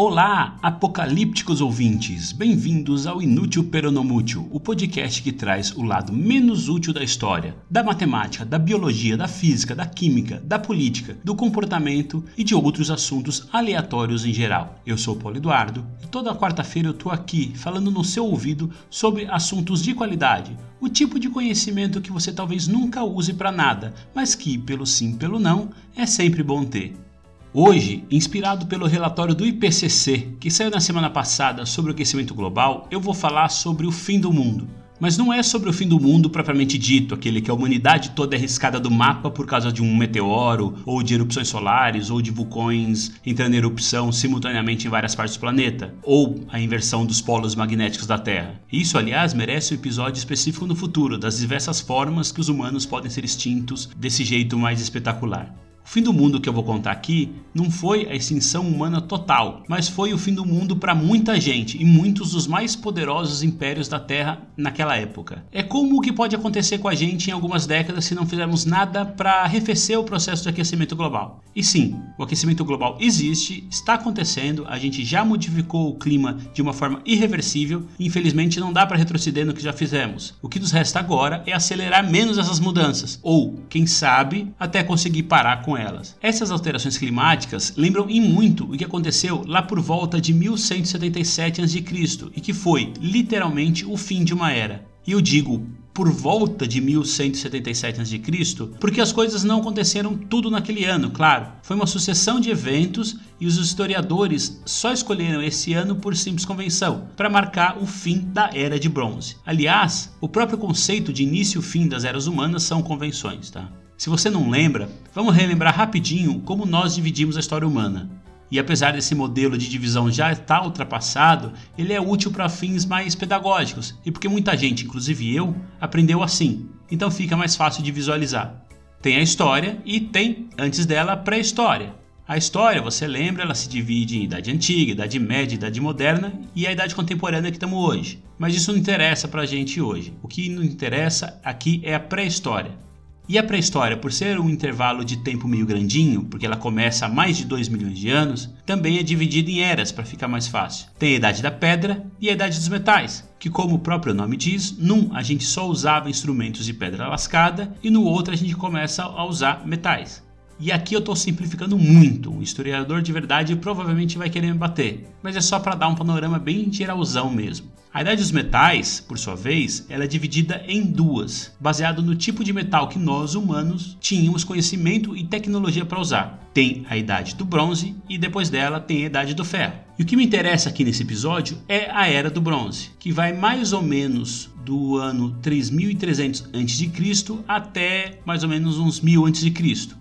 Olá, apocalípticos ouvintes! Bem-vindos ao Inútil Peronomútil, o podcast que traz o lado menos útil da história, da matemática, da biologia, da física, da química, da política, do comportamento e de outros assuntos aleatórios em geral. Eu sou Paulo Eduardo e toda quarta-feira eu tô aqui falando no seu ouvido sobre assuntos de qualidade, o tipo de conhecimento que você talvez nunca use para nada, mas que, pelo sim, pelo não, é sempre bom ter. Hoje, inspirado pelo relatório do IPCC, que saiu na semana passada sobre o aquecimento global, eu vou falar sobre o fim do mundo. Mas não é sobre o fim do mundo propriamente dito, aquele que a humanidade toda é riscada do mapa por causa de um meteoro, ou de erupções solares, ou de vulcões entrando em erupção simultaneamente em várias partes do planeta, ou a inversão dos polos magnéticos da Terra. Isso, aliás, merece um episódio específico no futuro, das diversas formas que os humanos podem ser extintos desse jeito mais espetacular. O fim do mundo que eu vou contar aqui não foi a extinção humana total, mas foi o fim do mundo para muita gente e muitos dos mais poderosos impérios da Terra naquela época. É como o que pode acontecer com a gente em algumas décadas se não fizermos nada para arrefecer o processo de aquecimento global. E sim, o aquecimento global existe, está acontecendo, a gente já modificou o clima de uma forma irreversível e infelizmente não dá para retroceder no que já fizemos. O que nos resta agora é acelerar menos essas mudanças, ou, quem sabe, até conseguir parar com elas. Essas alterações climáticas lembram em muito o que aconteceu lá por volta de 1177 a.C. e que foi literalmente o fim de uma era. E eu digo por volta de 1177 a.C., porque as coisas não aconteceram tudo naquele ano, claro. Foi uma sucessão de eventos e os historiadores só escolheram esse ano por simples convenção, para marcar o fim da Era de Bronze. Aliás, o próprio conceito de início e fim das eras humanas são convenções, tá? Se você não lembra, vamos relembrar rapidinho como nós dividimos a história humana. E apesar desse modelo de divisão já estar ultrapassado, ele é útil para fins mais pedagógicos e porque muita gente, inclusive eu, aprendeu assim. Então fica mais fácil de visualizar. Tem a história e tem, antes dela, a pré-história. A história, você lembra, ela se divide em idade antiga, idade média, idade moderna e a idade contemporânea que estamos hoje. Mas isso não interessa para a gente hoje. O que não interessa aqui é a pré-história. E a pré-história, por ser um intervalo de tempo meio grandinho, porque ela começa há mais de 2 milhões de anos, também é dividida em eras para ficar mais fácil. Tem a Idade da Pedra e a Idade dos Metais, que como o próprio nome diz, num a gente só usava instrumentos de pedra lascada e no outro a gente começa a usar metais. E aqui eu estou simplificando muito, um historiador de verdade provavelmente vai querer me bater, mas é só para dar um panorama bem geralzão mesmo. A idade dos metais, por sua vez, ela é dividida em duas, baseado no tipo de metal que nós humanos tínhamos conhecimento e tecnologia para usar. Tem a idade do bronze e depois dela tem a idade do ferro. E o que me interessa aqui nesse episódio é a era do bronze, que vai mais ou menos do ano 3300 a.C. até mais ou menos uns 1000 a.C.,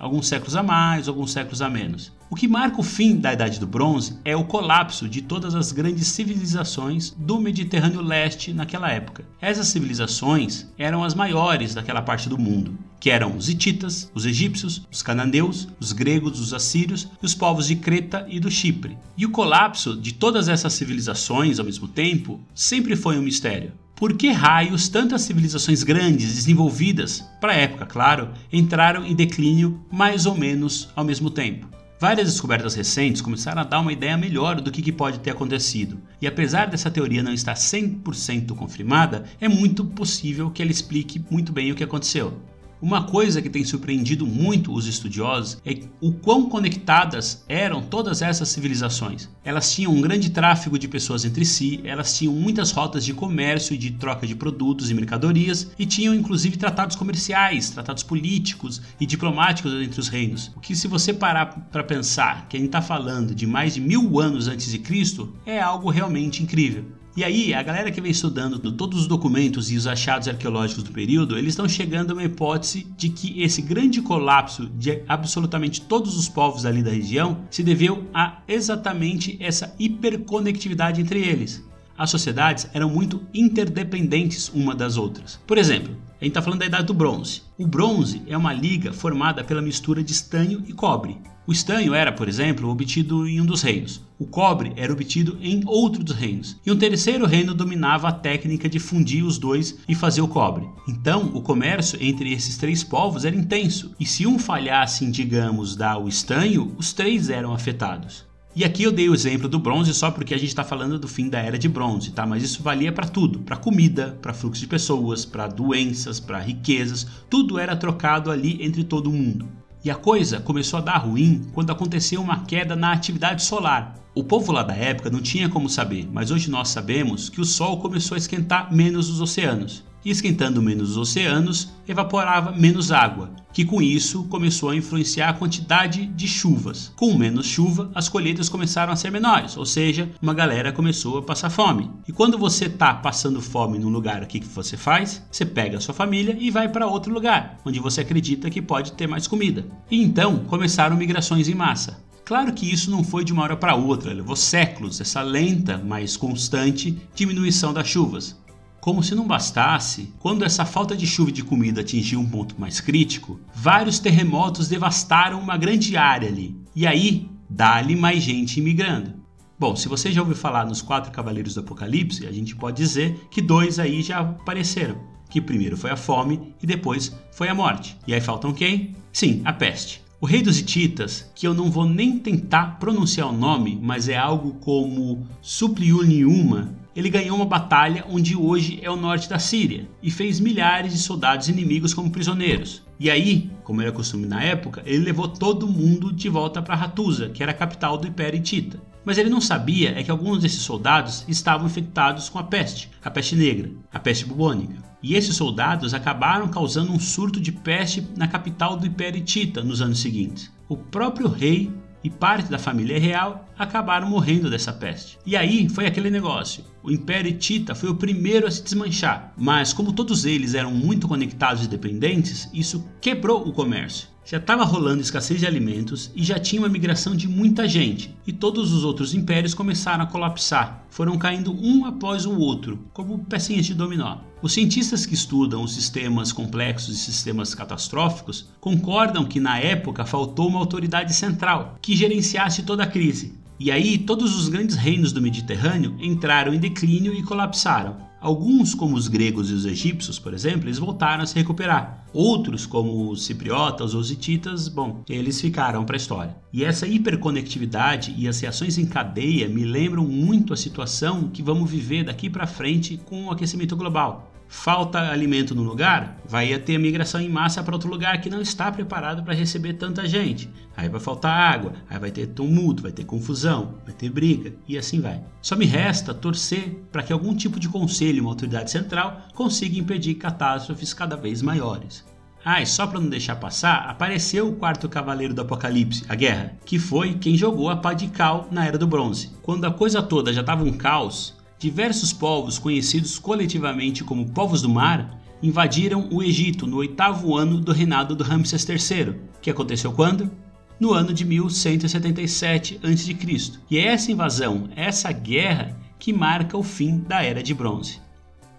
alguns séculos a mais, alguns séculos a menos. O que marca o fim da Idade do Bronze é o colapso de todas as grandes civilizações do Mediterrâneo Leste naquela época. Essas civilizações eram as maiores daquela parte do mundo, que eram os hititas, os egípcios, os cananeus, os gregos, os assírios e os povos de Creta e do Chipre. E o colapso de todas essas civilizações ao mesmo tempo sempre foi um mistério. Por que raios tantas civilizações grandes, desenvolvidas, para a época, claro, entraram em declínio mais ou menos ao mesmo tempo? Várias descobertas recentes começaram a dar uma ideia melhor do que, pode ter acontecido, e apesar dessa teoria não estar 100% confirmada, é muito possível que ela explique muito bem o que aconteceu. Uma coisa que tem surpreendido muito os estudiosos é o quão conectadas eram todas essas civilizações. Elas tinham um grande tráfego de pessoas entre si, elas tinham muitas rotas de comércio e de troca de produtos e mercadorias, e tinham inclusive tratados comerciais, tratados políticos e diplomáticos entre os reinos. O que, se você parar para pensar que a gente está falando de mais de mil anos antes de Cristo, é algo realmente incrível. E aí, a galera que vem estudando todos os documentos e os achados arqueológicos do período, eles estão chegando a uma hipótese de que esse grande colapso de absolutamente todos os povos ali da região se deveu a exatamente essa hiperconectividade entre eles. As sociedades eram muito interdependentes uma das outras. Por exemplo, A gente está falando da Idade do Bronze. O bronze é uma liga formada pela mistura de estanho e cobre. O estanho era, por exemplo, obtido em um dos reinos. O cobre era obtido em outro dos reinos. E um terceiro reino dominava a técnica de fundir os dois e fazer o cobre. Então, o comércio entre esses três povos era intenso. E se um falhasse em, digamos, dar o estanho, os três eram afetados. E aqui eu dei o exemplo do bronze só porque a gente está falando do fim da era de bronze, tá? Mas isso valia para tudo, para comida, para fluxo de pessoas, para doenças, para riquezas, tudo era trocado ali entre todo mundo. E a coisa começou a dar ruim quando aconteceu uma queda na atividade solar. O povo lá da época não tinha como saber, mas hoje nós sabemos que o Sol começou a esquentar menos os oceanos esquentando menos os oceanos, evaporava menos água, que com isso começou a influenciar a quantidade de chuvas. Com menos chuva, as colheitas começaram a ser menores, ou seja, uma galera começou a passar fome. E quando você está passando fome num lugar, o que você faz? Você pega a sua família e vai para outro lugar, onde você acredita que pode ter mais comida. E então começaram migrações em massa. Claro que isso não foi de uma hora para outra, levou séculos essa lenta, mas constante diminuição das chuvas. Como se não bastasse, quando essa falta de chuva e de comida atingiu um ponto mais crítico, vários terremotos devastaram uma grande área ali. E aí, dá-lhe mais gente imigrando. Bom, se você já ouviu falar nos quatro cavaleiros do Apocalipse, a gente pode dizer que dois aí já apareceram. Que primeiro foi a fome e depois foi a morte. E aí faltam quem? Sim, a peste. O rei dos hititas, que eu não vou nem tentar pronunciar o nome, mas é algo como Supliuniuma, ele ganhou uma batalha onde hoje é o norte da Síria e fez milhares de soldados inimigos como prisioneiros. E aí, como era costume na época, ele levou todo mundo de volta para Ratusa, que era a capital do Império Hitita. Mas ele não sabia é que alguns desses soldados estavam infectados com a peste, a peste negra, a peste bubônica. E esses soldados acabaram causando um surto de peste na capital do Império Hitita nos anos seguintes. O próprio rei e parte da família real acabaram morrendo dessa peste. E aí foi aquele negócio. O Império Hitita foi o primeiro a se desmanchar, mas como todos eles eram muito conectados e dependentes, isso quebrou o comércio. Já estava rolando escassez de alimentos e já tinha uma migração de muita gente, e todos os outros impérios começaram a colapsar. Foram caindo um após o outro, como pecinhas de dominó. Os cientistas que estudam os sistemas complexos e sistemas catastróficos concordam que na época faltou uma autoridade central que gerenciasse toda a crise. E aí todos os grandes reinos do Mediterrâneo entraram em declínio e colapsaram. Alguns, como os gregos e os egípcios, por exemplo, eles voltaram a se recuperar. Outros, como os cipriotas ou os hititas, bom, eles ficaram para a história. E essa hiperconectividade e as reações em cadeia me lembram muito a situação que vamos viver daqui para frente com o aquecimento global falta alimento no lugar, vai ter migração em massa para outro lugar que não está preparado para receber tanta gente. Aí vai faltar água, aí vai ter tumulto, vai ter confusão, vai ter briga e assim vai. Só me resta torcer para que algum tipo de conselho, uma autoridade central, consiga impedir catástrofes cada vez maiores. Ah, e só para não deixar passar, apareceu o quarto cavaleiro do Apocalipse, a Guerra, que foi quem jogou a pá de cal na Era do Bronze. Quando a coisa toda já estava um caos, diversos povos conhecidos coletivamente como povos do mar invadiram o Egito no oitavo ano do reinado do Ramsés III, que aconteceu quando? No ano de 1177 a.C. E é essa invasão, essa guerra, que marca o fim da Era de Bronze.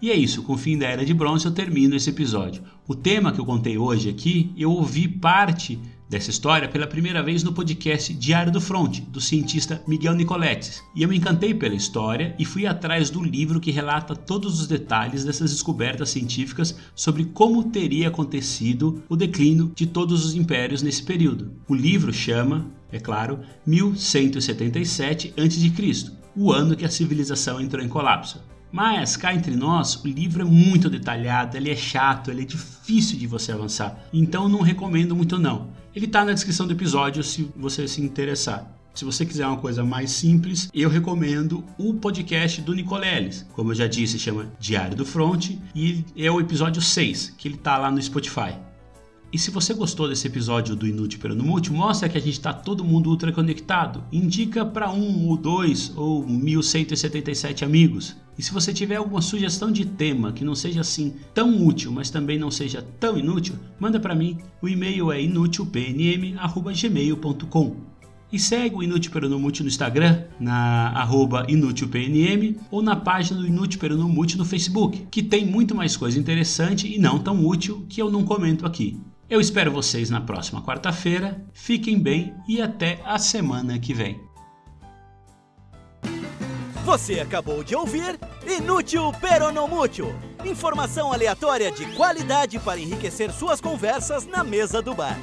E é isso, com o fim da Era de Bronze eu termino esse episódio. O tema que eu contei hoje aqui, eu ouvi parte dessa história pela primeira vez no podcast Diário do Front, do cientista Miguel Nicoletes. E eu me encantei pela história e fui atrás do livro que relata todos os detalhes dessas descobertas científicas sobre como teria acontecido o declínio de todos os impérios nesse período. O livro chama, é claro, 1177 a.C., o ano que a civilização entrou em colapso. Mas cá entre nós, o livro é muito detalhado, ele é chato, ele é difícil de você avançar. Então não recomendo muito não. Ele está na descrição do episódio se você se interessar. Se você quiser uma coisa mais simples, eu recomendo o podcast do Nicoleles. Como eu já disse, chama Diário do Front e é o episódio 6, que ele está lá no Spotify. E se você gostou desse episódio do Inútil Pelo Mútil, mostra que a gente está todo mundo ultra conectado. Indica para um ou dois ou 1177 amigos. E se você tiver alguma sugestão de tema que não seja assim tão útil, mas também não seja tão inútil, manda para mim. O e-mail é inútilpnm@gmail.com. E segue o Inútil Peronomútil no Instagram, na arroba inútilpnm, ou na página do Inútil Peronomútil no Facebook, que tem muito mais coisa interessante e não tão útil que eu não comento aqui. Eu espero vocês na próxima quarta-feira, fiquem bem e até a semana que vem. Você acabou de ouvir Inútil Peronomútil. Informação aleatória de qualidade para enriquecer suas conversas na mesa do bar.